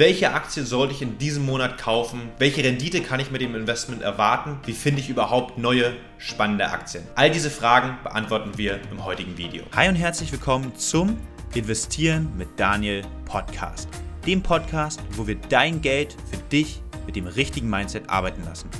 welche Aktie sollte ich in diesem Monat kaufen, welche Rendite kann ich mit dem Investment erwarten, wie finde ich überhaupt neue spannende Aktien. All diese Fragen beantworten wir im heutigen Video. Hi und herzlich willkommen zum Investieren mit Daniel Podcast. Dem Podcast, wo wir dein Geld für dich mit dem richtigen Mindset arbeiten lassen.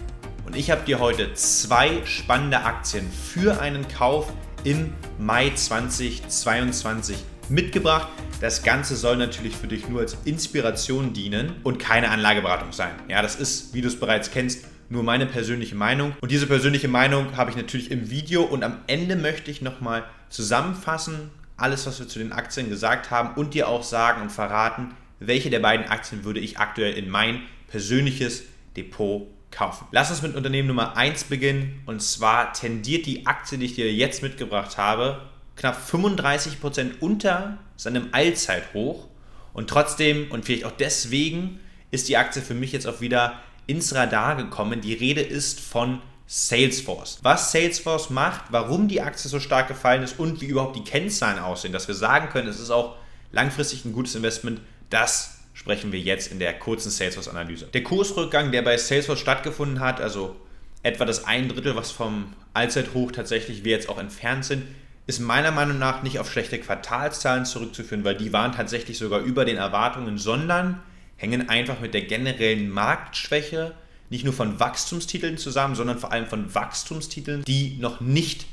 Und ich habe dir heute zwei spannende Aktien für einen Kauf im Mai 2022 mitgebracht. Das Ganze soll natürlich für dich nur als Inspiration dienen und keine Anlageberatung sein. Ja, das ist, wie du es bereits kennst, nur meine persönliche Meinung. Und diese persönliche Meinung habe ich natürlich im Video und am Ende möchte ich nochmal zusammenfassen, alles, was wir zu den Aktien gesagt haben und dir auch sagen und verraten, welche der beiden Aktien würde ich aktuell in mein persönliches Depot kaufen. Lass uns mit Unternehmen Nummer 1 beginnen. Und zwar tendiert die Aktie, die ich dir jetzt mitgebracht habe, knapp 35% unter seinem Allzeithoch. Und trotzdem und vielleicht auch deswegen ist die Aktie für mich jetzt auch wieder ins Radar gekommen. Die Rede ist von Salesforce. Was Salesforce macht, warum die Aktie so stark gefallen ist und wie überhaupt die Kennzahlen aussehen, dass wir sagen können, es ist auch langfristig ein gutes Investment, das sprechen wir jetzt in der kurzen Salesforce-Analyse. Der Kursrückgang, der bei Salesforce stattgefunden hat, also etwa das ein Drittel, was vom Allzeithoch tatsächlich wir jetzt auch entfernt sind, ist meiner Meinung nach nicht auf schlechte Quartalszahlen zurückzuführen, weil die waren tatsächlich sogar über den Erwartungen, sondern hängen einfach mit der generellen Marktschwäche nicht nur von Wachstumstiteln zusammen, sondern vor allem von Wachstumstiteln, die noch nicht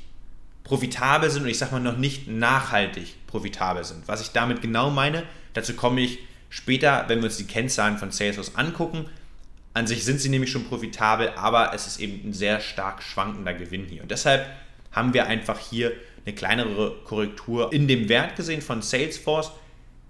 profitabel sind und ich sage mal noch nicht nachhaltig profitabel sind. Was ich damit genau meine, dazu komme ich Später, wenn wir uns die Kennzahlen von Salesforce angucken, an sich sind sie nämlich schon profitabel, aber es ist eben ein sehr stark schwankender Gewinn hier. Und deshalb haben wir einfach hier eine kleinere Korrektur in dem Wert gesehen von Salesforce.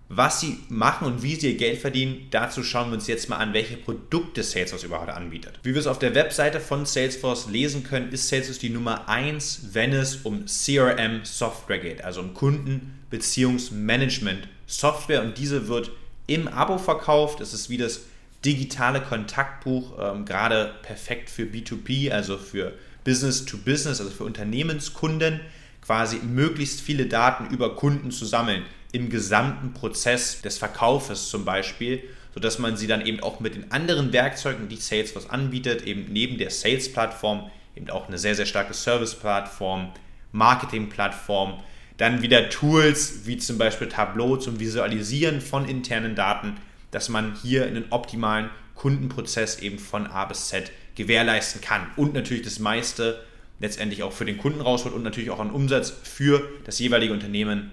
Was sie machen und wie sie ihr Geld verdienen, dazu schauen wir uns jetzt mal an, welche Produkte Salesforce überhaupt anbietet. Wie wir es auf der Webseite von Salesforce lesen können, ist Salesforce die Nummer 1, wenn es um CRM-Software geht, also um Kundenbeziehungsmanagement-Software und diese wird im Abo verkauft. Es ist wie das digitale Kontaktbuch, ähm, gerade perfekt für B2B, also für Business to Business, also für Unternehmenskunden, quasi möglichst viele Daten über Kunden zu sammeln im gesamten Prozess des Verkaufes zum Beispiel, sodass man sie dann eben auch mit den anderen Werkzeugen, die Salesforce anbietet, eben neben der Sales-Plattform, eben auch eine sehr, sehr starke Service-Plattform, Marketing-Plattform, dann wieder Tools wie zum Beispiel Tableau zum Visualisieren von internen Daten, dass man hier einen optimalen Kundenprozess eben von A bis Z gewährleisten kann. Und natürlich das meiste letztendlich auch für den Kunden rausholt und natürlich auch einen Umsatz für das jeweilige Unternehmen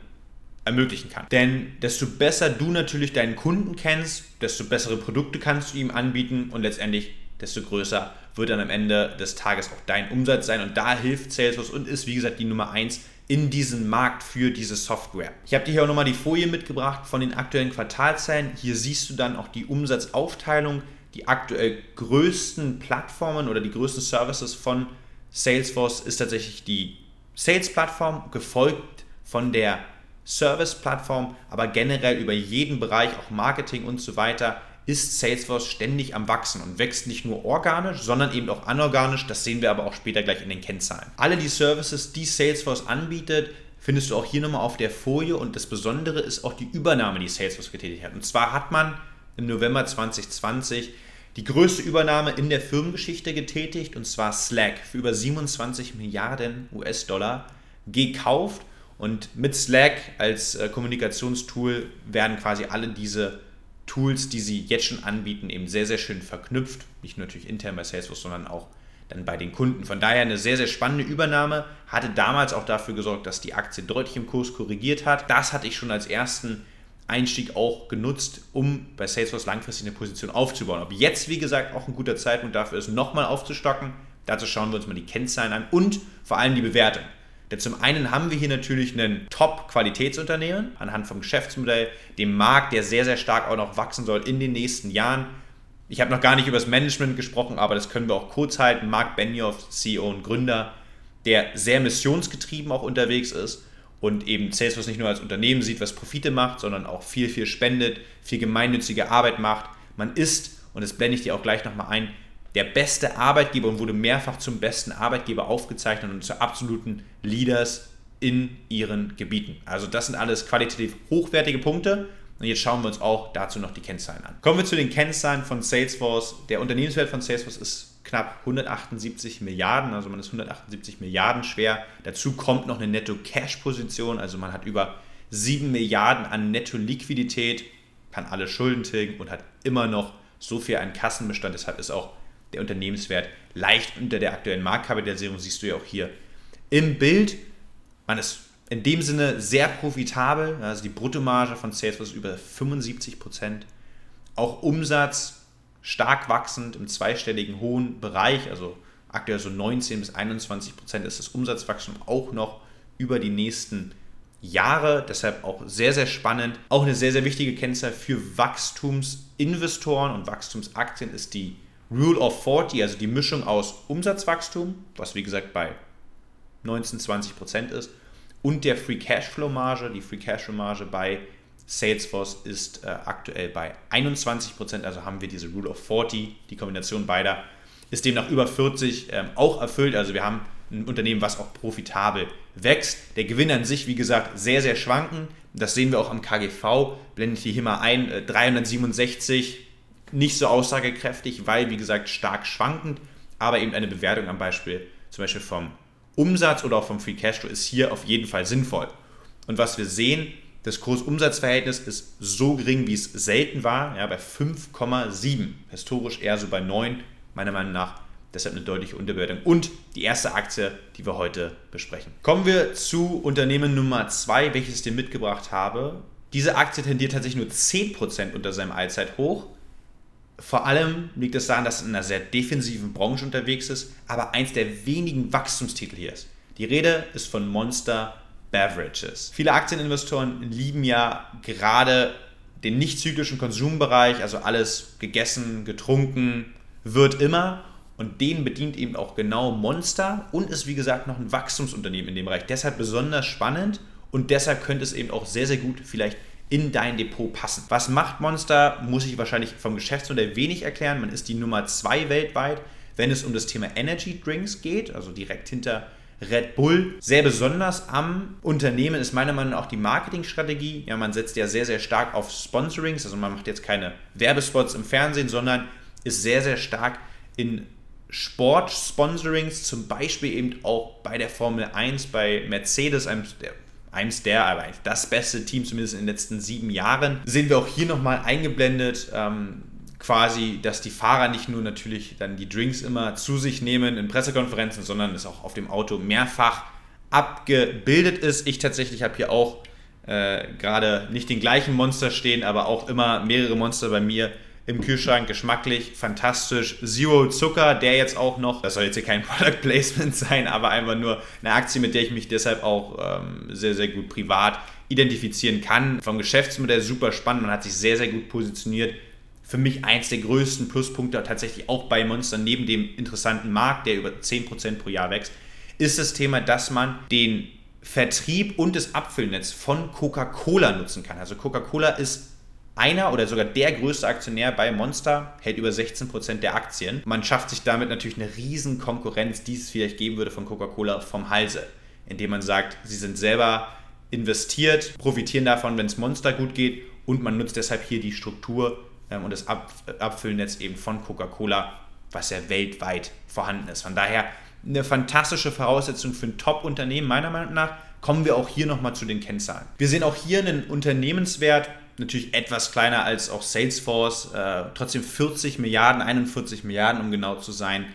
ermöglichen kann. Denn desto besser du natürlich deinen Kunden kennst, desto bessere Produkte kannst du ihm anbieten und letztendlich desto größer wird dann am Ende des Tages auch dein Umsatz sein. Und da hilft Salesforce und ist, wie gesagt, die Nummer 1 in diesen Markt für diese Software. Ich habe dir hier auch nochmal die Folie mitgebracht von den aktuellen Quartalzahlen. Hier siehst du dann auch die Umsatzaufteilung, die aktuell größten Plattformen oder die größten Services von Salesforce ist tatsächlich die Sales-Plattform, gefolgt von der Service-Plattform, aber generell über jeden Bereich, auch Marketing und so weiter, ist Salesforce ständig am Wachsen und wächst nicht nur organisch, sondern eben auch anorganisch. Das sehen wir aber auch später gleich in den Kennzahlen. Alle die Services, die Salesforce anbietet, findest du auch hier nochmal auf der Folie und das Besondere ist auch die Übernahme, die Salesforce getätigt hat. Und zwar hat man im November 2020 die größte Übernahme in der Firmengeschichte getätigt und zwar Slack für über 27 Milliarden US-Dollar gekauft und mit Slack als äh, Kommunikationstool werden quasi alle diese Tools, die sie jetzt schon anbieten, eben sehr, sehr schön verknüpft. Nicht nur natürlich intern bei Salesforce, sondern auch dann bei den Kunden. Von daher eine sehr, sehr spannende Übernahme. Hatte damals auch dafür gesorgt, dass die Aktie deutlich im Kurs korrigiert hat. Das hatte ich schon als ersten Einstieg auch genutzt, um bei Salesforce langfristig eine Position aufzubauen. Ob jetzt, wie gesagt, auch ein guter Zeitpunkt dafür ist, nochmal aufzustocken, dazu schauen wir uns mal die Kennzahlen an und vor allem die Bewertung. Denn zum einen haben wir hier natürlich ein Top-Qualitätsunternehmen anhand vom Geschäftsmodell, dem Markt, der sehr, sehr stark auch noch wachsen soll in den nächsten Jahren. Ich habe noch gar nicht über das Management gesprochen, aber das können wir auch kurz halten. Mark Benioff, CEO und Gründer, der sehr missionsgetrieben auch unterwegs ist und eben Salesforce nicht nur als Unternehmen sieht, was Profite macht, sondern auch viel, viel spendet, viel gemeinnützige Arbeit macht. Man ist, und das blende ich dir auch gleich nochmal ein, der beste Arbeitgeber und wurde mehrfach zum besten Arbeitgeber aufgezeichnet und zu absoluten Leaders in ihren Gebieten. Also das sind alles qualitativ hochwertige Punkte. Und jetzt schauen wir uns auch dazu noch die Kennzahlen an. Kommen wir zu den Kennzahlen von Salesforce. Der Unternehmenswert von Salesforce ist knapp 178 Milliarden, also man ist 178 Milliarden schwer. Dazu kommt noch eine Netto-Cash-Position, also man hat über 7 Milliarden an Netto-Liquidität, kann alle Schulden tilgen und hat immer noch so viel an Kassenbestand. Deshalb ist auch der Unternehmenswert leicht unter der aktuellen Marktkapitalisierung, siehst du ja auch hier im Bild. Man ist in dem Sinne sehr profitabel. Also die Bruttomarge von Salesforce ist über 75 Prozent. Auch Umsatz stark wachsend im zweistelligen hohen Bereich, also aktuell so 19 bis 21 Prozent ist das Umsatzwachstum auch noch über die nächsten Jahre. Deshalb auch sehr, sehr spannend. Auch eine sehr, sehr wichtige Kennzahl für Wachstumsinvestoren und Wachstumsaktien ist die Rule of 40, also die Mischung aus Umsatzwachstum, was wie gesagt bei 19, 20 Prozent ist, und der Free Cashflow Marge. Die Free Cashflow Marge bei Salesforce ist äh, aktuell bei 21 Prozent, also haben wir diese Rule of 40, die Kombination beider ist demnach über 40 ähm, auch erfüllt. Also wir haben ein Unternehmen, was auch profitabel wächst. Der Gewinn an sich, wie gesagt, sehr, sehr schwanken. Das sehen wir auch am KGV. Blende ich hier mal ein, äh, 367, nicht so aussagekräftig, weil, wie gesagt, stark schwankend, aber eben eine Bewertung am Beispiel zum Beispiel vom Umsatz oder auch vom Free Cashflow ist hier auf jeden Fall sinnvoll. Und was wir sehen, das Kurs-Umsatz-Verhältnis ist so gering, wie es selten war, ja, bei 5,7. Historisch eher so bei 9, meiner Meinung nach. Deshalb eine deutliche Unterbewertung. Und die erste Aktie, die wir heute besprechen. Kommen wir zu Unternehmen Nummer 2, welches ich dir mitgebracht habe. Diese Aktie tendiert tatsächlich nur 10% unter seinem Allzeithoch. Vor allem liegt es daran, dass es in einer sehr defensiven Branche unterwegs ist, aber eins der wenigen Wachstumstitel hier ist. Die Rede ist von Monster Beverages. Viele Aktieninvestoren lieben ja gerade den nicht zyklischen Konsumbereich, also alles gegessen, getrunken, wird immer. Und den bedient eben auch genau Monster und ist wie gesagt noch ein Wachstumsunternehmen in dem Bereich. Deshalb besonders spannend und deshalb könnte es eben auch sehr, sehr gut vielleicht in dein Depot passen. Was macht Monster? Muss ich wahrscheinlich vom Geschäftsmodell wenig erklären. Man ist die Nummer zwei weltweit, wenn es um das Thema Energy Drinks geht, also direkt hinter Red Bull. Sehr besonders am Unternehmen ist meiner Meinung nach auch die Marketingstrategie. Ja, man setzt ja sehr, sehr stark auf Sponsorings, also man macht jetzt keine Werbespots im Fernsehen, sondern ist sehr, sehr stark in Sport-Sponsorings, zum Beispiel eben auch bei der Formel 1, bei Mercedes, einem der eins der, aber das beste Team zumindest in den letzten sieben Jahren. Sehen wir auch hier nochmal eingeblendet, ähm, quasi, dass die Fahrer nicht nur natürlich dann die Drinks immer zu sich nehmen in Pressekonferenzen, sondern es auch auf dem Auto mehrfach abgebildet ist. Ich tatsächlich habe hier auch äh, gerade nicht den gleichen Monster stehen, aber auch immer mehrere Monster bei mir im Kühlschrank, geschmacklich, fantastisch. Zero Zucker, der jetzt auch noch, das soll jetzt hier kein Product Placement sein, aber einfach nur eine Aktie, mit der ich mich deshalb auch ähm, sehr, sehr gut privat identifizieren kann. Vom Geschäftsmodell super spannend, man hat sich sehr, sehr gut positioniert. Für mich eins der größten Pluspunkte tatsächlich auch bei Monster neben dem interessanten Markt, der über 10% pro Jahr wächst, ist das Thema, dass man den Vertrieb und das Abfüllnetz von Coca-Cola nutzen kann. Also Coca-Cola ist einer oder sogar der größte Aktionär bei Monster hält über 16% der Aktien. Man schafft sich damit natürlich eine riesen Konkurrenz, die es vielleicht geben würde von Coca-Cola vom Halse, indem man sagt, sie sind selber investiert, profitieren davon, wenn es Monster gut geht und man nutzt deshalb hier die Struktur und das Ab Abfüllnetz eben von Coca-Cola, was ja weltweit vorhanden ist. Von daher eine fantastische Voraussetzung für ein Top-Unternehmen, meiner Meinung nach. Kommen wir auch hier nochmal zu den Kennzahlen. Wir sehen auch hier einen Unternehmenswert natürlich etwas kleiner als auch Salesforce, äh, trotzdem 40 Milliarden, 41 Milliarden, um genau zu sein.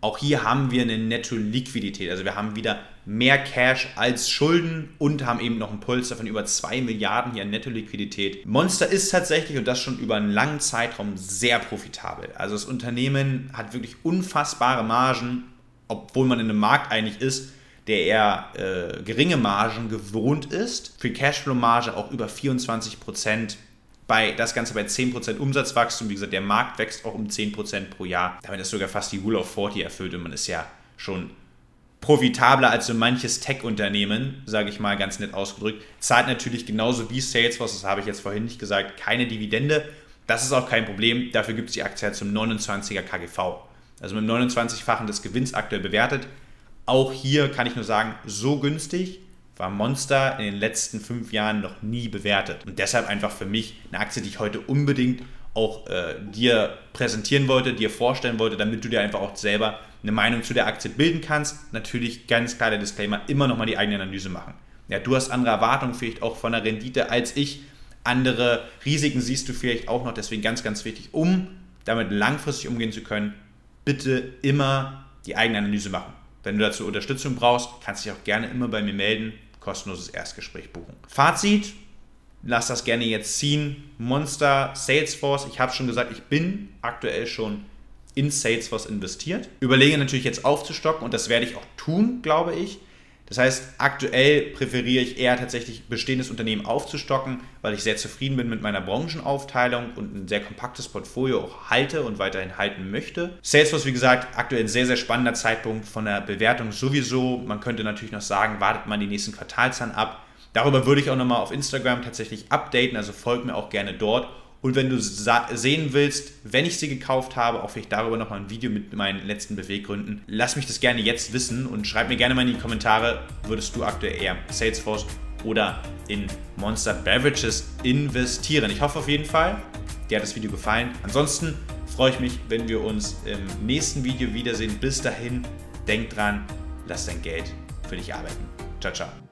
Auch hier haben wir eine Netto-Liquidität, also wir haben wieder mehr Cash als Schulden und haben eben noch einen Puls von über 2 Milliarden hier an Netto-Liquidität. Monster ist tatsächlich und das schon über einen langen Zeitraum sehr profitabel. Also das Unternehmen hat wirklich unfassbare Margen, obwohl man in einem Markt eigentlich ist, der eher äh, geringe Margen gewohnt ist. Free Cashflow Marge auch über 24 Prozent. Bei, das Ganze bei 10% Umsatzwachstum. Wie gesagt, der Markt wächst auch um 10% pro Jahr. Damit ist sogar fast die Rule of 40 erfüllt und man ist ja schon profitabler als so manches Tech-Unternehmen, sage ich mal ganz nett ausgedrückt. Zahlt natürlich genauso wie Salesforce, das habe ich jetzt vorhin nicht gesagt, keine Dividende. Das ist auch kein Problem. Dafür gibt es die Aktie halt zum 29er KGV. Also mit 29-fachen des Gewinns aktuell bewertet. Auch hier kann ich nur sagen, so günstig war Monster in den letzten fünf Jahren noch nie bewertet. Und deshalb einfach für mich eine Aktie, die ich heute unbedingt auch äh, dir präsentieren wollte, dir vorstellen wollte, damit du dir einfach auch selber eine Meinung zu der Aktie bilden kannst. Natürlich ganz klar der Disclaimer, immer nochmal die eigene Analyse machen. Ja, du hast andere Erwartungen vielleicht auch von der Rendite als ich. Andere Risiken siehst du vielleicht auch noch, deswegen ganz, ganz wichtig, um damit langfristig umgehen zu können, bitte immer die eigene Analyse machen. Wenn du dazu Unterstützung brauchst, kannst du dich auch gerne immer bei mir melden, kostenloses Erstgespräch buchen. Fazit, lass das gerne jetzt ziehen. Monster, Salesforce, ich habe schon gesagt, ich bin aktuell schon in Salesforce investiert. Überlege natürlich jetzt aufzustocken und das werde ich auch tun, glaube ich. Das heißt, aktuell präferiere ich eher tatsächlich bestehendes Unternehmen aufzustocken, weil ich sehr zufrieden bin mit meiner Branchenaufteilung und ein sehr kompaktes Portfolio auch halte und weiterhin halten möchte. Salesforce, wie gesagt, aktuell ein sehr, sehr spannender Zeitpunkt von der Bewertung sowieso. Man könnte natürlich noch sagen, wartet man die nächsten Quartalzahlen ab. Darüber würde ich auch nochmal auf Instagram tatsächlich updaten, also folgt mir auch gerne dort und wenn du sehen willst, wenn ich sie gekauft habe, auch vielleicht darüber nochmal ein Video mit meinen letzten Beweggründen, lass mich das gerne jetzt wissen und schreib mir gerne mal in die Kommentare, würdest du aktuell eher Salesforce oder in Monster Beverages investieren. Ich hoffe auf jeden Fall, dir hat das Video gefallen. Ansonsten freue ich mich, wenn wir uns im nächsten Video wiedersehen. Bis dahin, denk dran, lass dein Geld für dich arbeiten. Ciao, ciao.